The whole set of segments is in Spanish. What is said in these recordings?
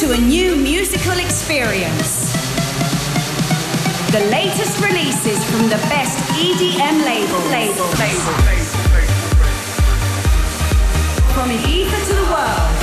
to a new musical experience. The latest releases from the best EDM label. label. label. label. From Ibiza to the world.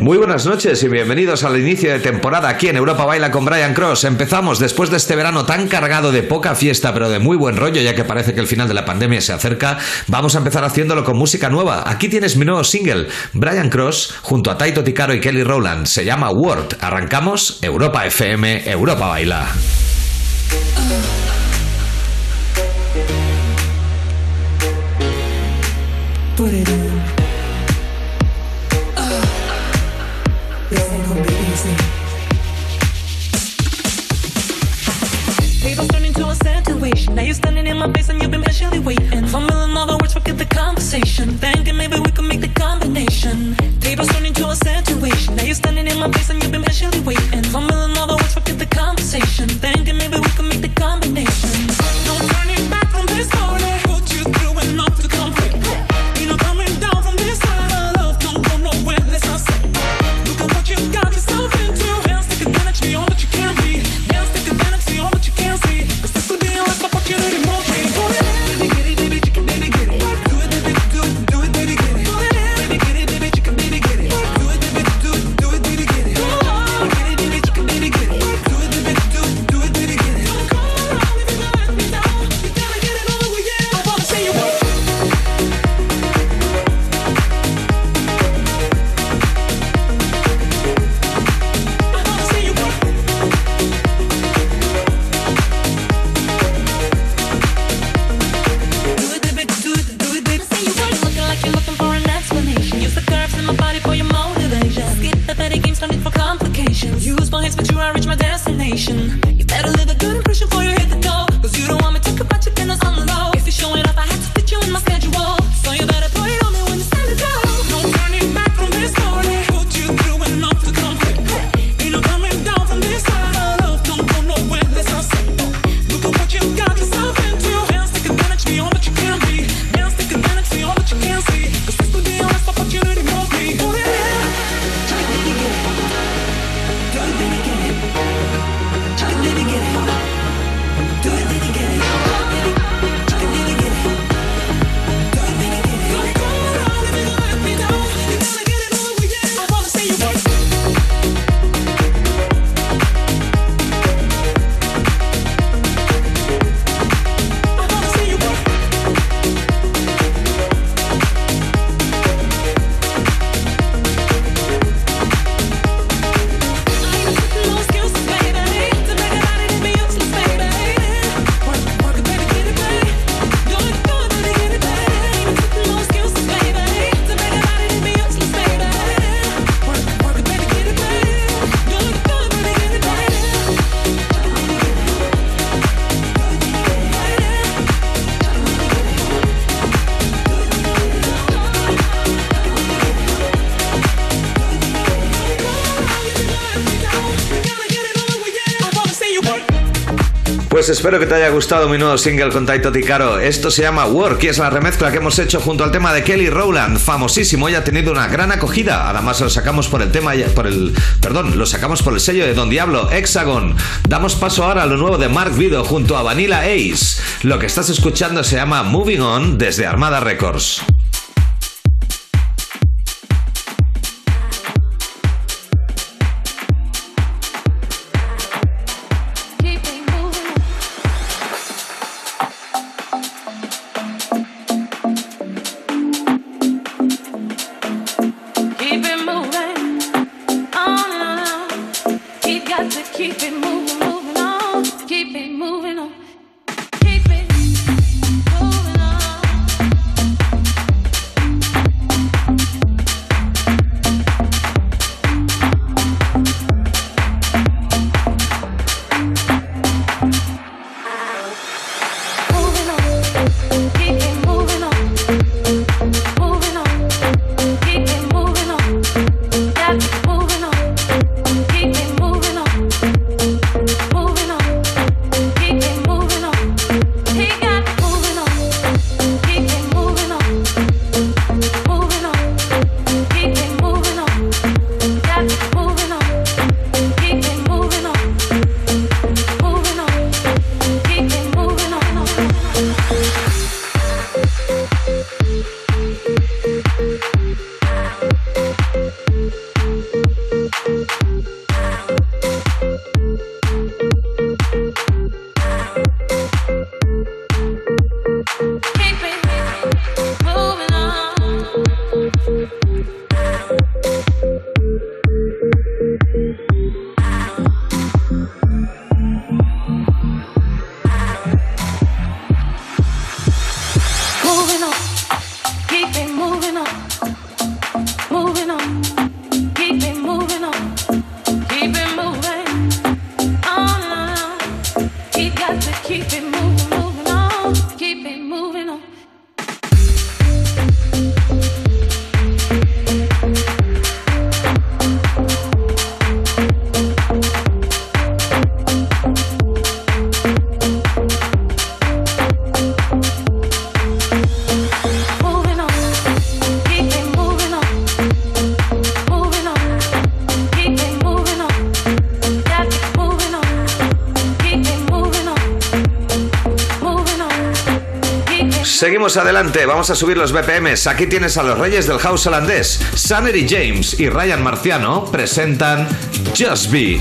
Muy buenas noches y bienvenidos al inicio de temporada aquí en Europa Baila con Brian Cross. Empezamos después de este verano tan cargado de poca fiesta, pero de muy buen rollo, ya que parece que el final de la pandemia se acerca. Vamos a empezar haciéndolo con música nueva. Aquí tienes mi nuevo single, Brian Cross, junto a Taito Ticaro y Kelly Rowland. Se llama Word. Arrancamos Europa FM, Europa Baila. Ah. put it in. Uh, People turn into a situation. Now you're standing in my face and Pues espero que te haya gustado mi nuevo single con Taito Ticaro. Esto se llama Work y es la remezcla que hemos hecho junto al tema de Kelly Rowland, famosísimo y ha tenido una gran acogida. Además lo sacamos por el tema, por el, perdón, lo sacamos por el sello de Don Diablo, Hexagon. Damos paso ahora a lo nuevo de Mark Vido junto a Vanilla Ace. Lo que estás escuchando se llama Moving On desde Armada Records. Adelante, vamos a subir los BPMs. Aquí tienes a los reyes del house holandés. Sannery James y Ryan Marciano presentan Just Be.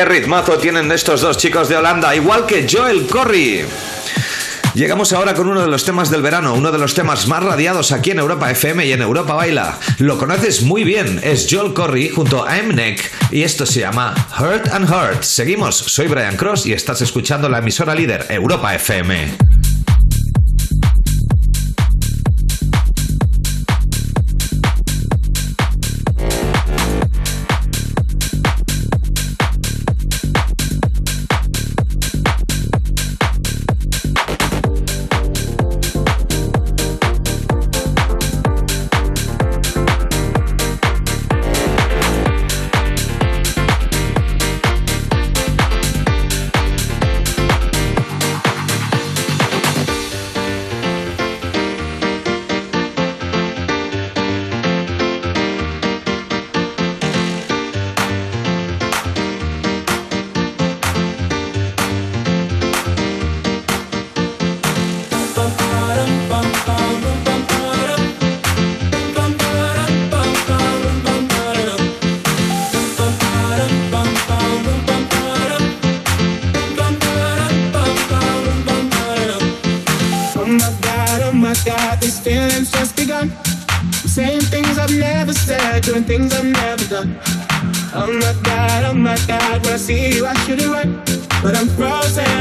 Qué ritmazo tienen estos dos chicos de Holanda, igual que Joel Corry. Llegamos ahora con uno de los temas del verano, uno de los temas más radiados aquí en Europa FM y en Europa Baila. Lo conoces muy bien, es Joel Corry junto a Mnek y esto se llama Hurt and Hurt. Seguimos, soy Brian Cross y estás escuchando la emisora líder Europa FM. Things I've never done. Oh my god, oh my god, when I see you, I should have run. But I'm frozen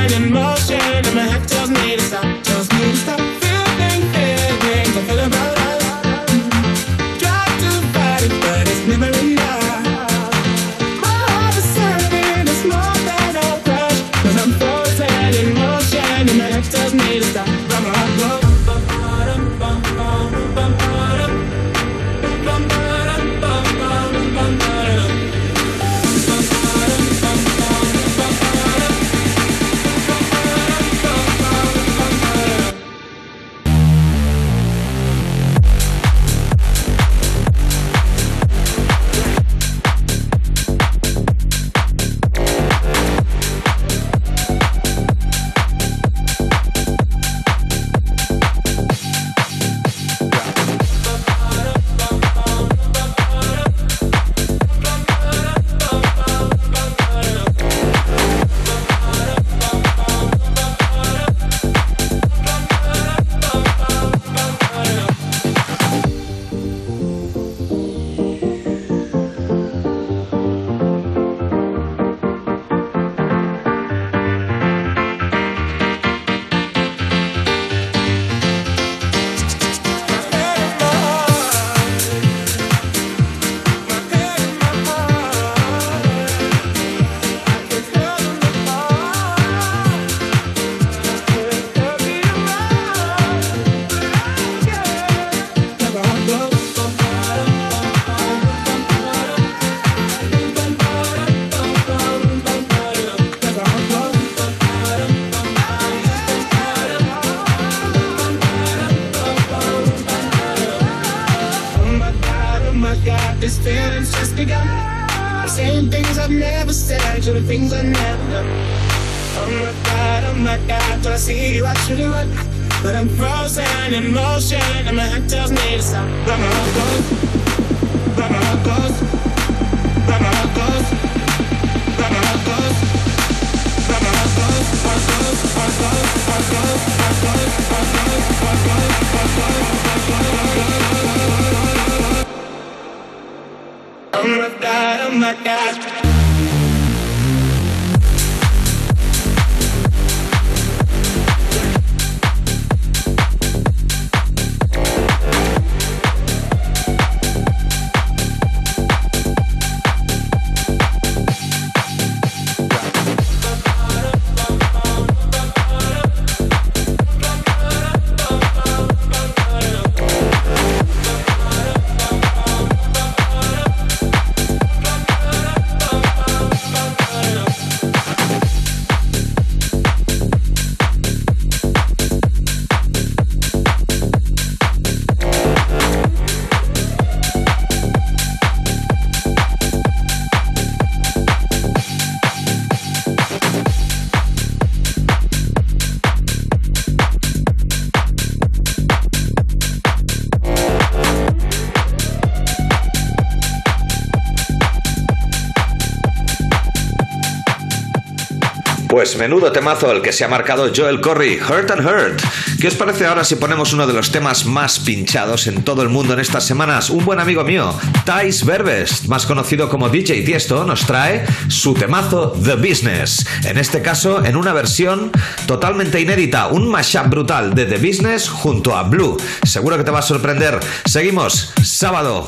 Pues menudo temazo el que se ha marcado Joel Corry, Hurt and Hurt. ¿Qué os parece ahora si ponemos uno de los temas más pinchados en todo el mundo en estas semanas? Un buen amigo mío, Thais Verbest, más conocido como DJ Tiesto, nos trae su temazo The Business. En este caso, en una versión totalmente inédita, un mashup brutal de The Business junto a Blue. Seguro que te va a sorprender. Seguimos, sábado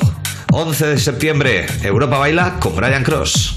11 de septiembre, Europa Baila con Brian Cross.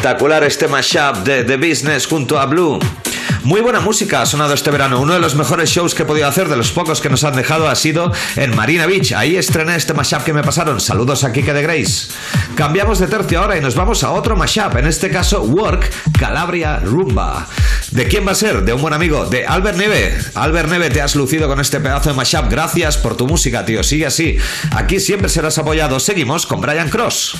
Espectacular este mashup de The Business junto a Blue. Muy buena música ha sonado este verano. Uno de los mejores shows que he podido hacer, de los pocos que nos han dejado, ha sido en Marina Beach. Ahí estrené este mashup que me pasaron. Saludos a Kike de Grace. Cambiamos de tercio ahora y nos vamos a otro mashup. En este caso, Work Calabria Rumba. ¿De quién va a ser? De un buen amigo, de Albert Neve. Albert Neve, te has lucido con este pedazo de mashup. Gracias por tu música, tío. Sigue así. Aquí siempre serás apoyado. Seguimos con Brian Cross.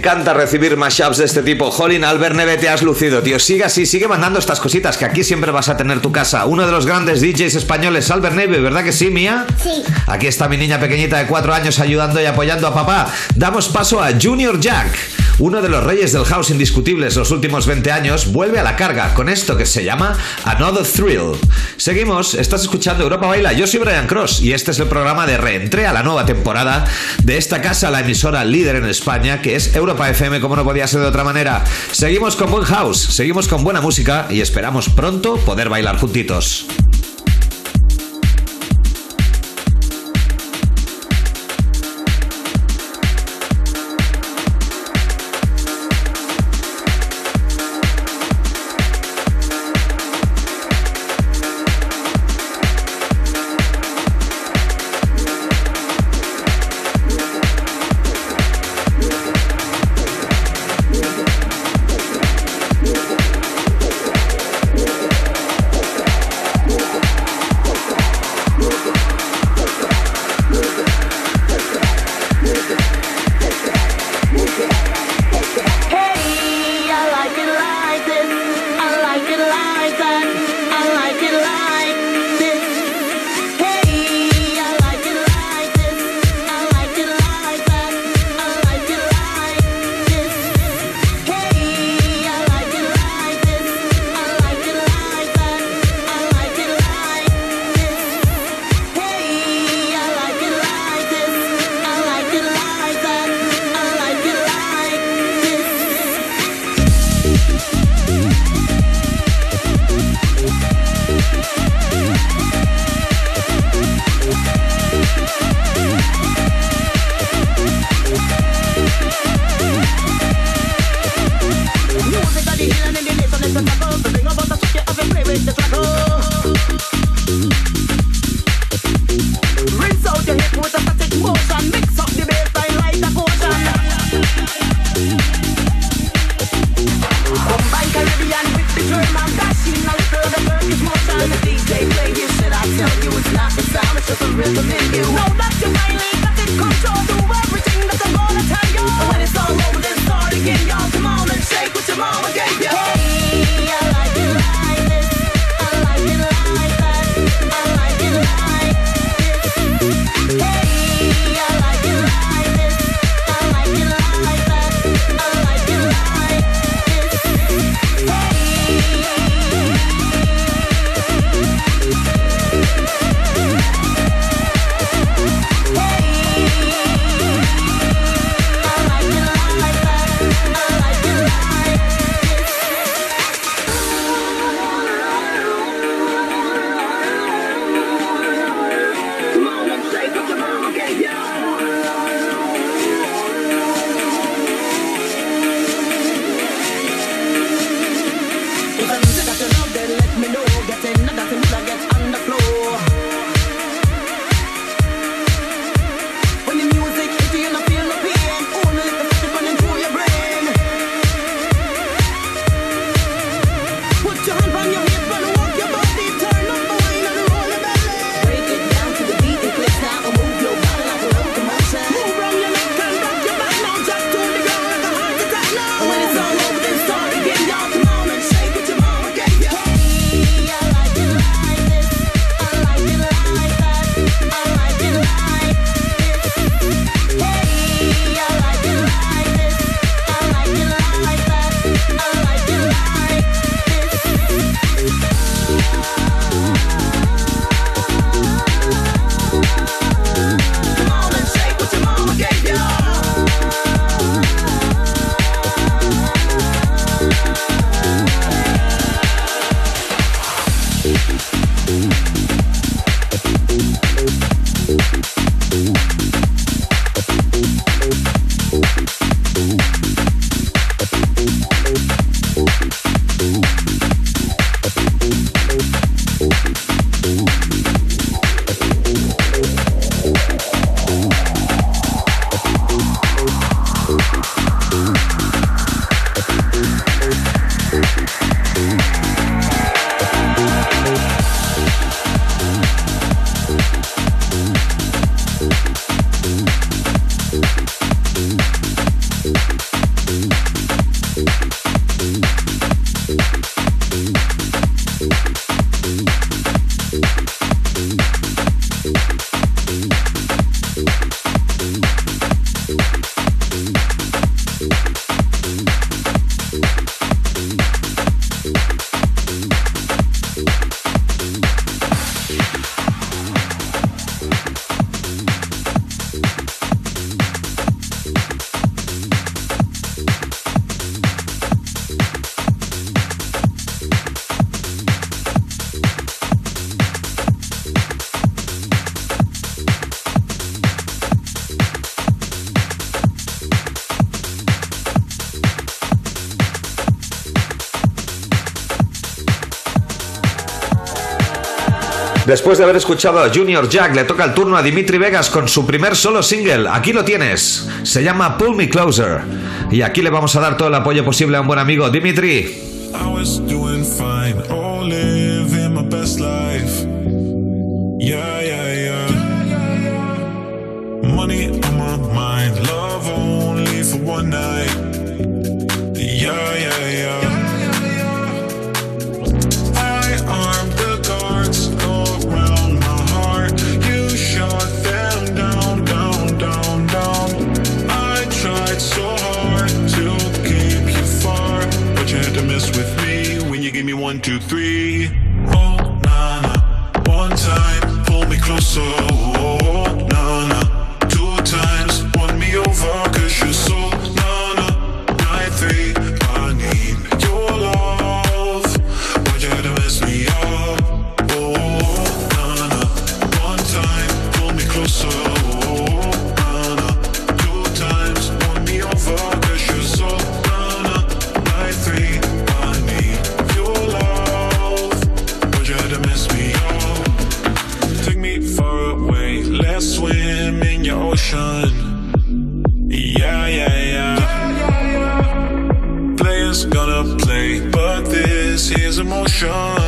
encanta recibir mashups de este tipo. Jolín, Albert Neve, te has lucido, tío. Sigue así, sigue mandando estas cositas que aquí siempre vas a tener tu casa. Uno de los grandes DJs españoles, Albert Neve, ¿verdad que sí, Mía? Sí. Aquí está mi niña pequeñita de cuatro años ayudando y apoyando a papá. Damos paso a Junior Jack uno de los reyes del house indiscutibles los últimos 20 años, vuelve a la carga con esto que se llama Another Thrill. Seguimos, estás escuchando Europa Baila, yo soy Brian Cross y este es el programa de reentré a la nueva temporada de esta casa, la emisora líder en España, que es Europa FM, como no podía ser de otra manera. Seguimos con buen house, seguimos con buena música y esperamos pronto poder bailar juntitos. Después de haber escuchado a Junior Jack, le toca el turno a Dimitri Vegas con su primer solo single. Aquí lo tienes. Se llama Pull Me Closer. Y aquí le vamos a dar todo el apoyo posible a un buen amigo, Dimitri. Two, three. Emotion.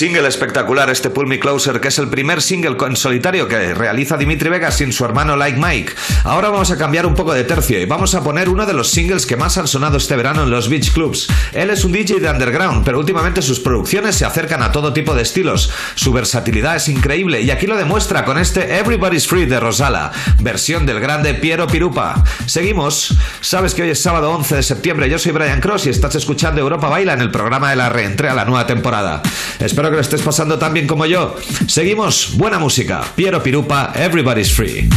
Single espectacular, este Pull Me Closer, que es el primer single en solitario que realiza Dimitri Vegas sin su hermano Like Mike. Ahora vamos a cambiar un poco de tercio y vamos a poner uno de los singles que más han sonado este verano en los beach clubs. Él es un DJ de underground, pero últimamente sus producciones se acercan a todo tipo de estilos. Su versatilidad es increíble y aquí lo demuestra con este Everybody's Free de Rosala, versión del grande Piero Pirupa. Seguimos. Sabes que hoy es sábado 11 de septiembre, yo soy Brian Cross y estás escuchando Europa Baila en el programa de la reentré a la nueva temporada. Espero que lo estés pasando tan bien como yo. Seguimos, buena música. Piero Pirupa, Everybody's Free.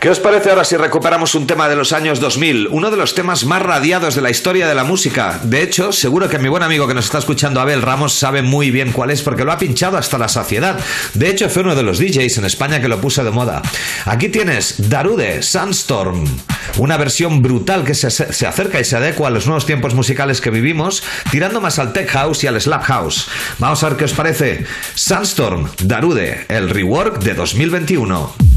¿Qué os parece ahora si recuperamos un tema de los años 2000? Uno de los temas más radiados de la historia de la música. De hecho, seguro que mi buen amigo que nos está escuchando, Abel Ramos, sabe muy bien cuál es porque lo ha pinchado hasta la saciedad. De hecho, fue uno de los DJs en España que lo puso de moda. Aquí tienes Darude, Sandstorm, una versión brutal que se, se acerca y se adecua a los nuevos tiempos musicales que vivimos, tirando más al tech house y al slap house. Vamos a ver qué os parece. Sandstorm, Darude, el rework de 2021.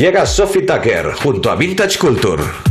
Llega Sophie Tucker junto a Vintage Culture.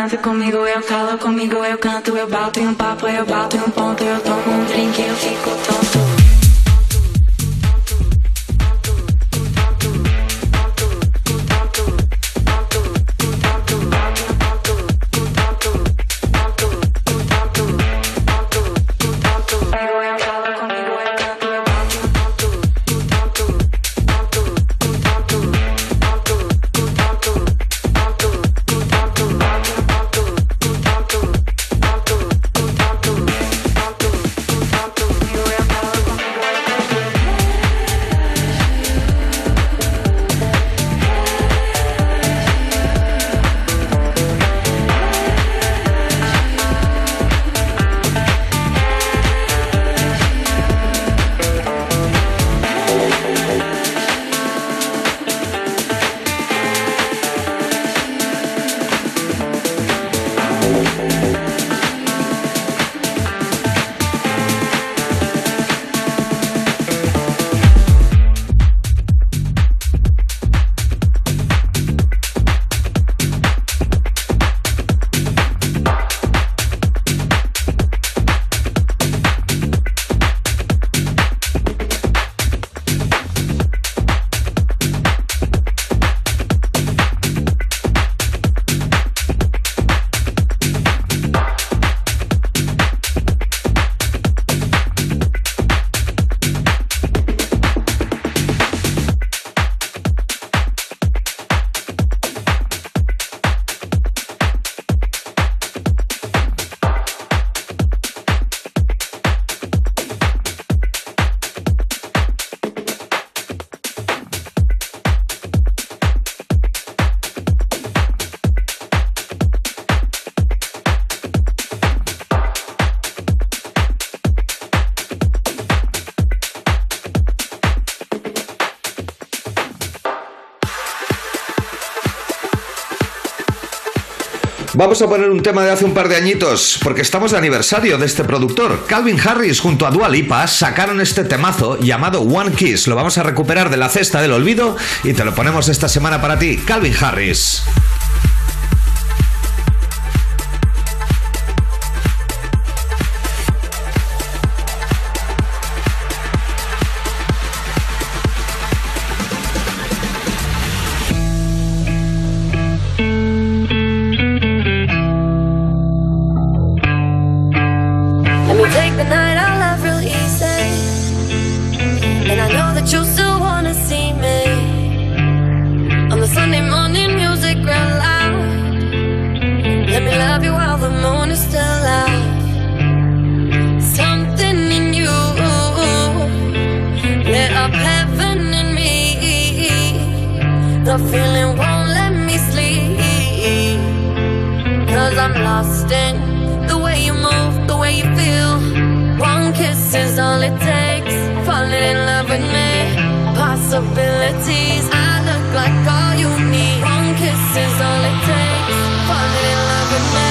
Deus Vamos a poner un tema de hace un par de añitos, porque estamos de aniversario de este productor. Calvin Harris junto a Dua Lipa sacaron este temazo llamado One Kiss. Lo vamos a recuperar de la cesta del olvido y te lo ponemos esta semana para ti, Calvin Harris. Lost in the way you move, the way you feel. One kiss is all it takes. Falling in love with me. Possibilities, I look like all you need. One kiss is all it takes. Falling in love with me.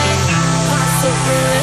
Possibilities,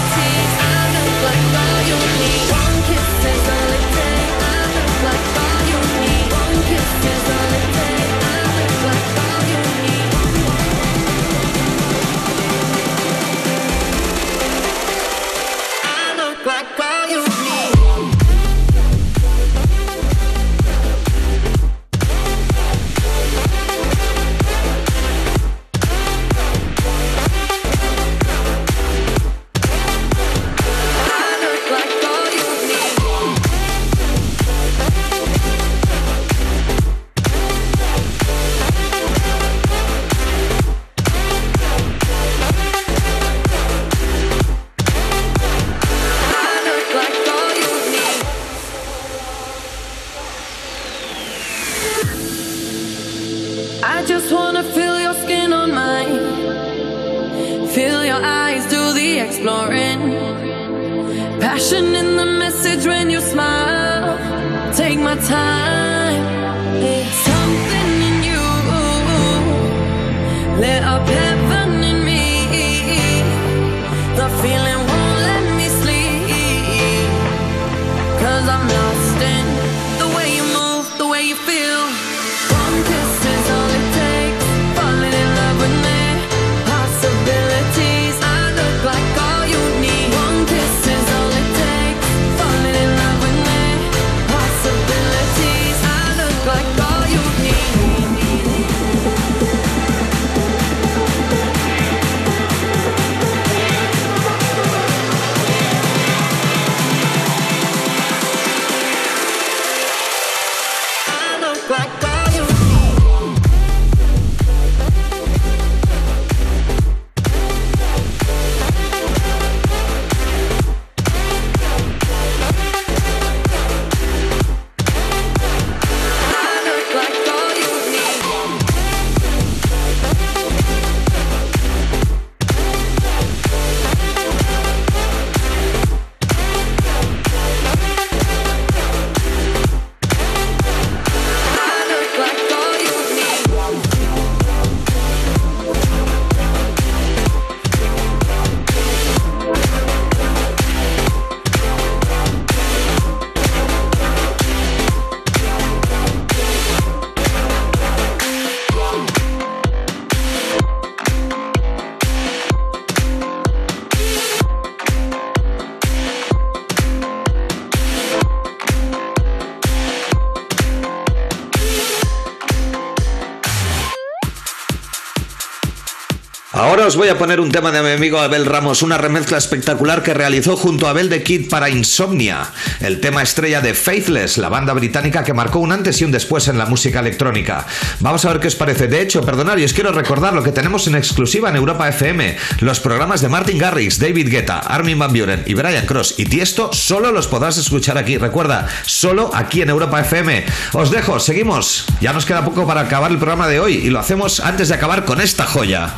Os voy a poner un tema de mi amigo Abel Ramos, una remezcla espectacular que realizó junto a Abel de Kid para Insomnia, el tema estrella de Faithless, la banda británica que marcó un antes y un después en la música electrónica. Vamos a ver qué os parece. De hecho, perdonad, y os quiero recordar lo que tenemos en exclusiva en Europa FM. Los programas de Martin Garrix, David Guetta, Armin Van Buren y Brian Cross y Tiesto solo los podrás escuchar aquí. Recuerda, solo aquí en Europa FM. Os dejo, seguimos. Ya nos queda poco para acabar el programa de hoy y lo hacemos antes de acabar con esta joya.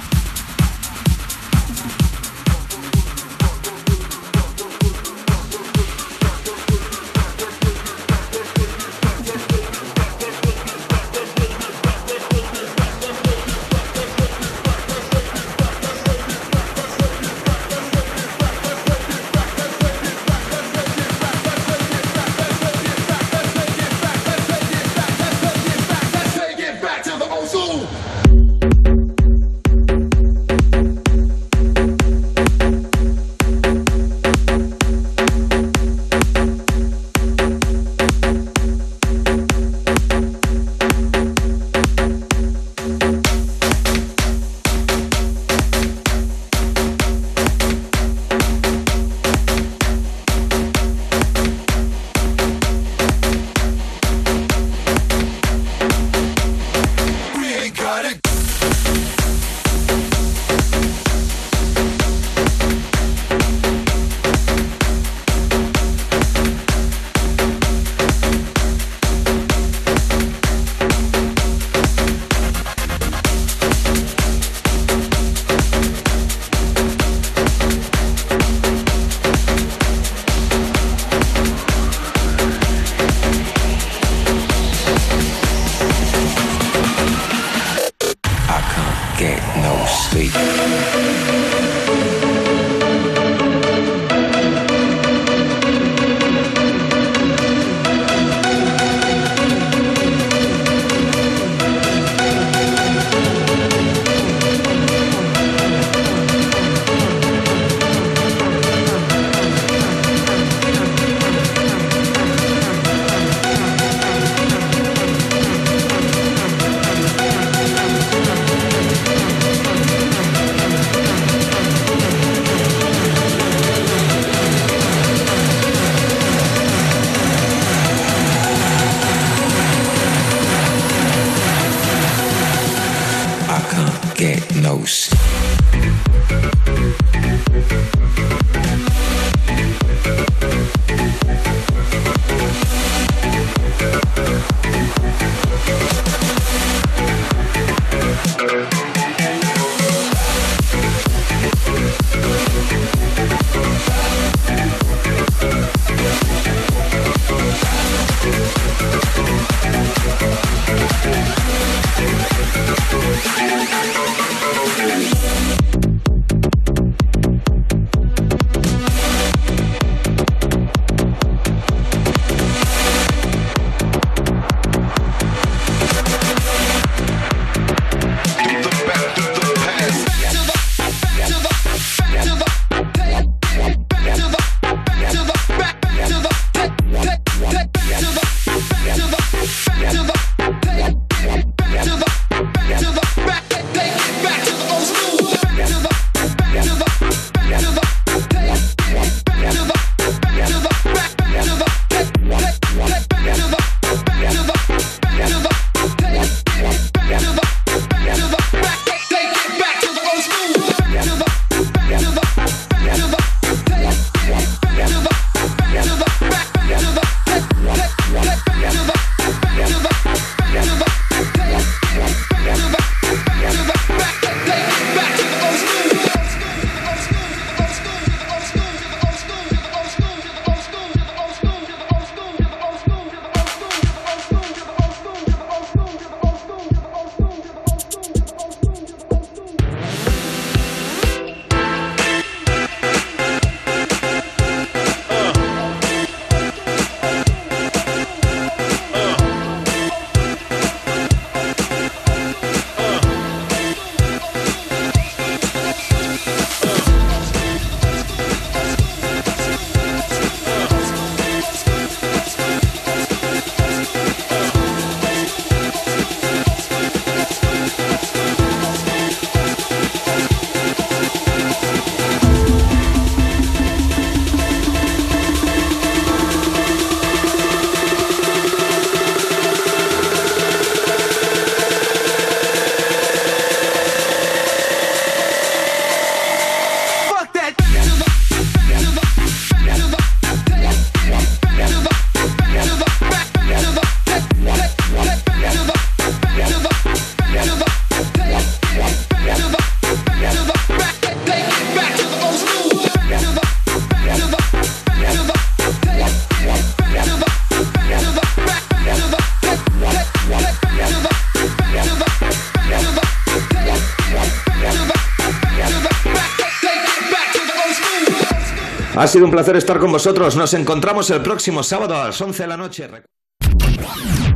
Ha sido un placer estar con vosotros. Nos encontramos el próximo sábado a las 11 de la noche.